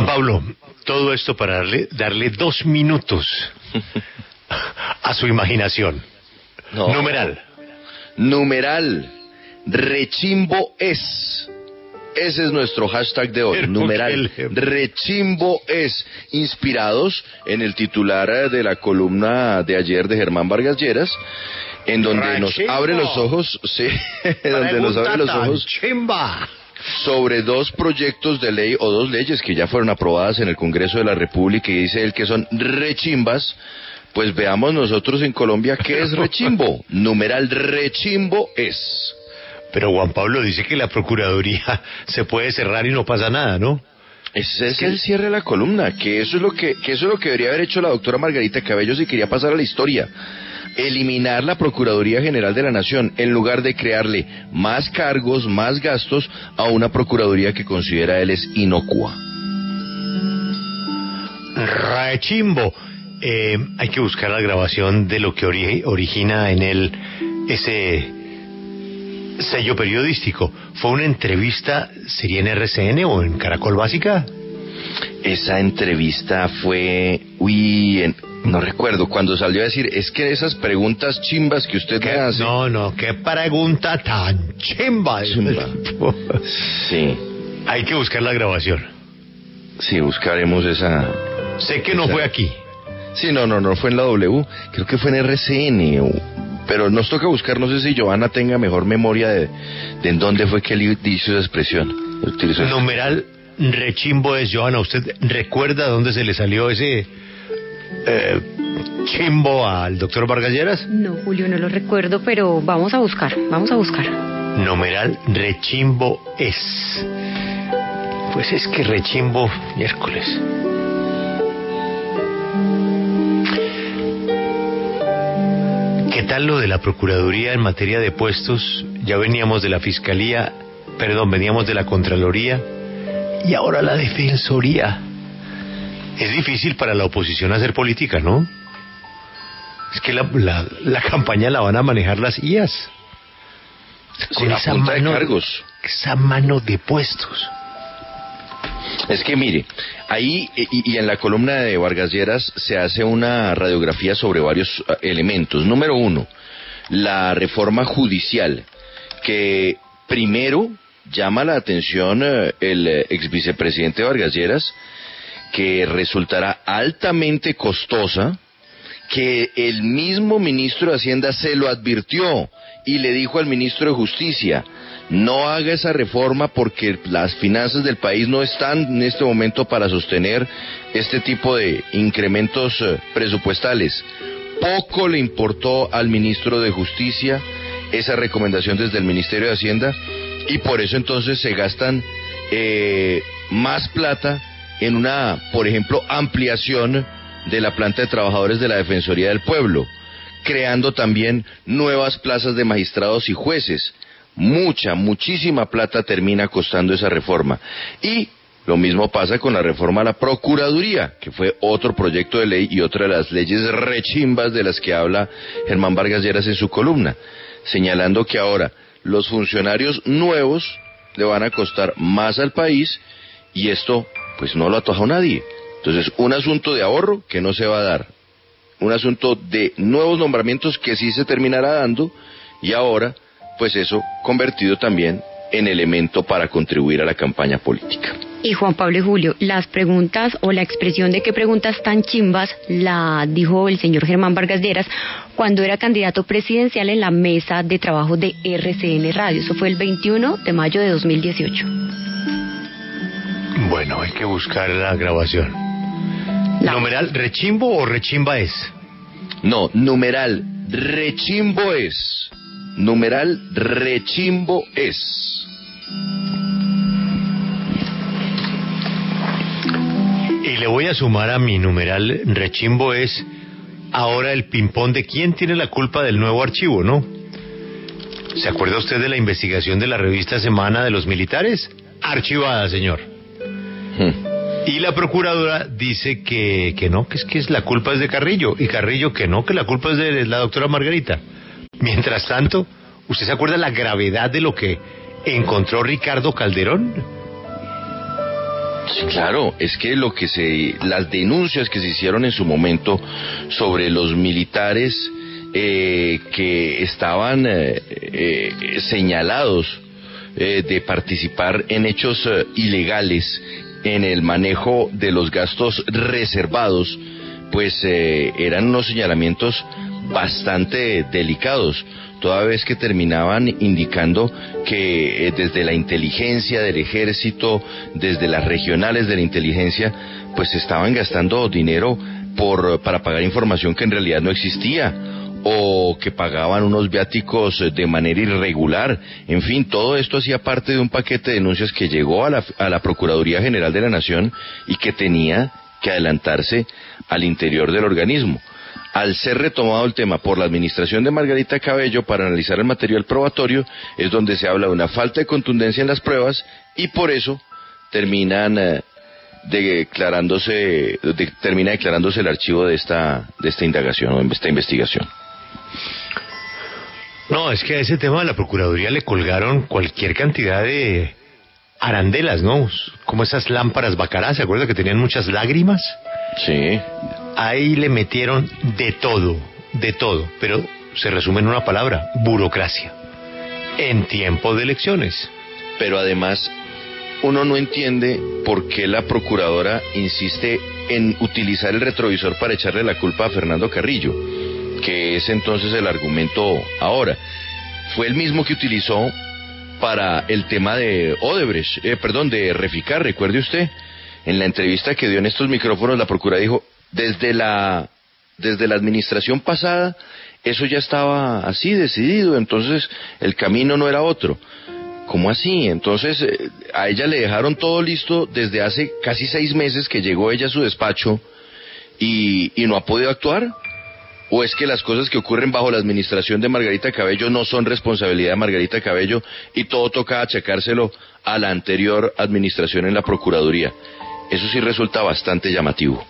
Juan Pablo, todo esto para darle, darle dos minutos a su imaginación. No. Numeral. Numeral. Rechimbo es. Ese es nuestro hashtag de hoy. Pero Numeral. Rechimbo es. Inspirados en el titular eh, de la columna de ayer de Germán Vargas Lleras, en donde nos abre los ojos, sí, donde nos abre los ojos Chimba. Sobre dos proyectos de ley o dos leyes que ya fueron aprobadas en el Congreso de la República y dice él que son rechimbas, pues veamos nosotros en Colombia qué es rechimbo. Numeral rechimbo es. Pero Juan Pablo dice que la Procuraduría se puede cerrar y no pasa nada, ¿no? Ese es el cierre de la columna, que eso es lo que, que eso es lo que debería haber hecho la doctora Margarita Cabello si quería pasar a la historia. Eliminar la Procuraduría General de la Nación en lugar de crearle más cargos, más gastos a una Procuraduría que considera él es inocua. Rechimbo. Eh, hay que buscar la grabación de lo que ori- origina en él ese sello periodístico. ¿Fue una entrevista, sería en RCN o en Caracol Básica? Esa entrevista fue, uy, en- no recuerdo, cuando salió a decir, es que esas preguntas chimbas que usted me hace. No, no, qué pregunta tan chimba. Chimba. Sí, Hay que buscar la grabación. sí, buscaremos esa. Sé que no fue aquí. Sí, no, no, no fue en la W, creo que fue en RCN, pero nos toca buscar, no sé si Giovanna tenga mejor memoria de, de en dónde fue que él hizo esa expresión. Utilizó Numeral rechimbo es, Joana, ¿usted recuerda dónde se le salió ese eh, chimbo al doctor Vargas Lleras? No, Julio, no lo recuerdo, pero vamos a buscar, vamos a buscar. Numeral rechimbo es. Pues es que rechimbo miércoles. ¿Qué tal lo de la Procuraduría en materia de puestos? Ya veníamos de la Fiscalía, perdón, veníamos de la Contraloría y ahora la Defensoría. Es difícil para la oposición hacer política, ¿no? Es que la, la, la campaña la van a manejar las IAS. Sí, a punta de cargos. esa mano de puestos. Es que mire, ahí y, y en la columna de Vargas Lleras se hace una radiografía sobre varios eh, elementos. Número uno, la reforma judicial, que primero llama la atención eh, el eh, ex vicepresidente Vargas Lleras, que resultará altamente costosa, que el mismo ministro de Hacienda se lo advirtió y le dijo al ministro de Justicia, no haga esa reforma porque las finanzas del país no están en este momento para sostener este tipo de incrementos eh, presupuestales. Poco le importó al ministro de Justicia esa recomendación desde el Ministerio de Hacienda y por eso entonces se gastan eh, más plata en una, por ejemplo, ampliación de la planta de trabajadores de la Defensoría del Pueblo, creando también nuevas plazas de magistrados y jueces. Mucha, muchísima plata termina costando esa reforma. Y lo mismo pasa con la reforma a la Procuraduría, que fue otro proyecto de ley y otra de las leyes rechimbas de las que habla Germán Vargas Lleras en su columna, señalando que ahora los funcionarios nuevos le van a costar más al país y esto pues no lo atojó nadie. Entonces, un asunto de ahorro que no se va a dar, un asunto de nuevos nombramientos que sí se terminará dando y ahora, pues eso convertido también en elemento para contribuir a la campaña política. Y Juan Pablo y Julio, las preguntas o la expresión de qué preguntas tan chimbas la dijo el señor Germán Vargas Lleras cuando era candidato presidencial en la mesa de trabajo de RCN Radio. Eso fue el 21 de mayo de 2018. Bueno, hay que buscar la grabación. La- Numeral rechimbo o rechimba es. No, numeral rechimbo es. Numeral rechimbo es. Y le voy a sumar a mi numeral rechimbo es ahora el ping-pong de quién tiene la culpa del nuevo archivo, ¿no? ¿Se acuerda usted de la investigación de la revista Semana de los Militares? Archivada, señor. Hmm. Y la procuradora dice que, que no, que es que es la culpa es de Carrillo. Y Carrillo que no, que la culpa es de la doctora Margarita. Mientras tanto, ¿usted se acuerda la gravedad de lo que encontró Ricardo Calderón? Sí, claro, es que lo que se, las denuncias que se hicieron en su momento sobre los militares eh, que estaban eh, eh, señalados de participar en hechos ilegales en el manejo de los gastos reservados, pues eran unos señalamientos bastante delicados toda vez que terminaban indicando que eh, desde la inteligencia del ejército, desde las regionales de la inteligencia, pues estaban gastando dinero por, para pagar información que en realidad no existía o que pagaban unos viáticos de manera irregular. En fin, todo esto hacía parte de un paquete de denuncias que llegó a la, a la Procuraduría General de la Nación y que tenía que adelantarse al interior del organismo al ser retomado el tema por la administración de Margarita Cabello para analizar el material probatorio, es donde se habla de una falta de contundencia en las pruebas y por eso terminan eh, declarándose, termina declarándose el archivo de esta, de esta indagación o de esta investigación. No, es que a ese tema de la Procuraduría le colgaron cualquier cantidad de arandelas, ¿no? Como esas lámparas bacarás, ¿se acuerda que tenían muchas lágrimas? Sí ahí le metieron de todo, de todo, pero se resume en una palabra, burocracia, en tiempo de elecciones. Pero además, uno no entiende por qué la procuradora insiste en utilizar el retrovisor para echarle la culpa a Fernando Carrillo, que es entonces el argumento ahora. Fue el mismo que utilizó para el tema de Odebrecht, eh, perdón, de Reficar, recuerde usted, en la entrevista que dio en estos micrófonos, la procuradora dijo, desde la, desde la administración pasada, eso ya estaba así decidido, entonces el camino no era otro. ¿Cómo así? Entonces eh, a ella le dejaron todo listo desde hace casi seis meses que llegó ella a su despacho y, y no ha podido actuar. ¿O es que las cosas que ocurren bajo la administración de Margarita Cabello no son responsabilidad de Margarita Cabello y todo toca achacárselo a la anterior administración en la Procuraduría? Eso sí resulta bastante llamativo.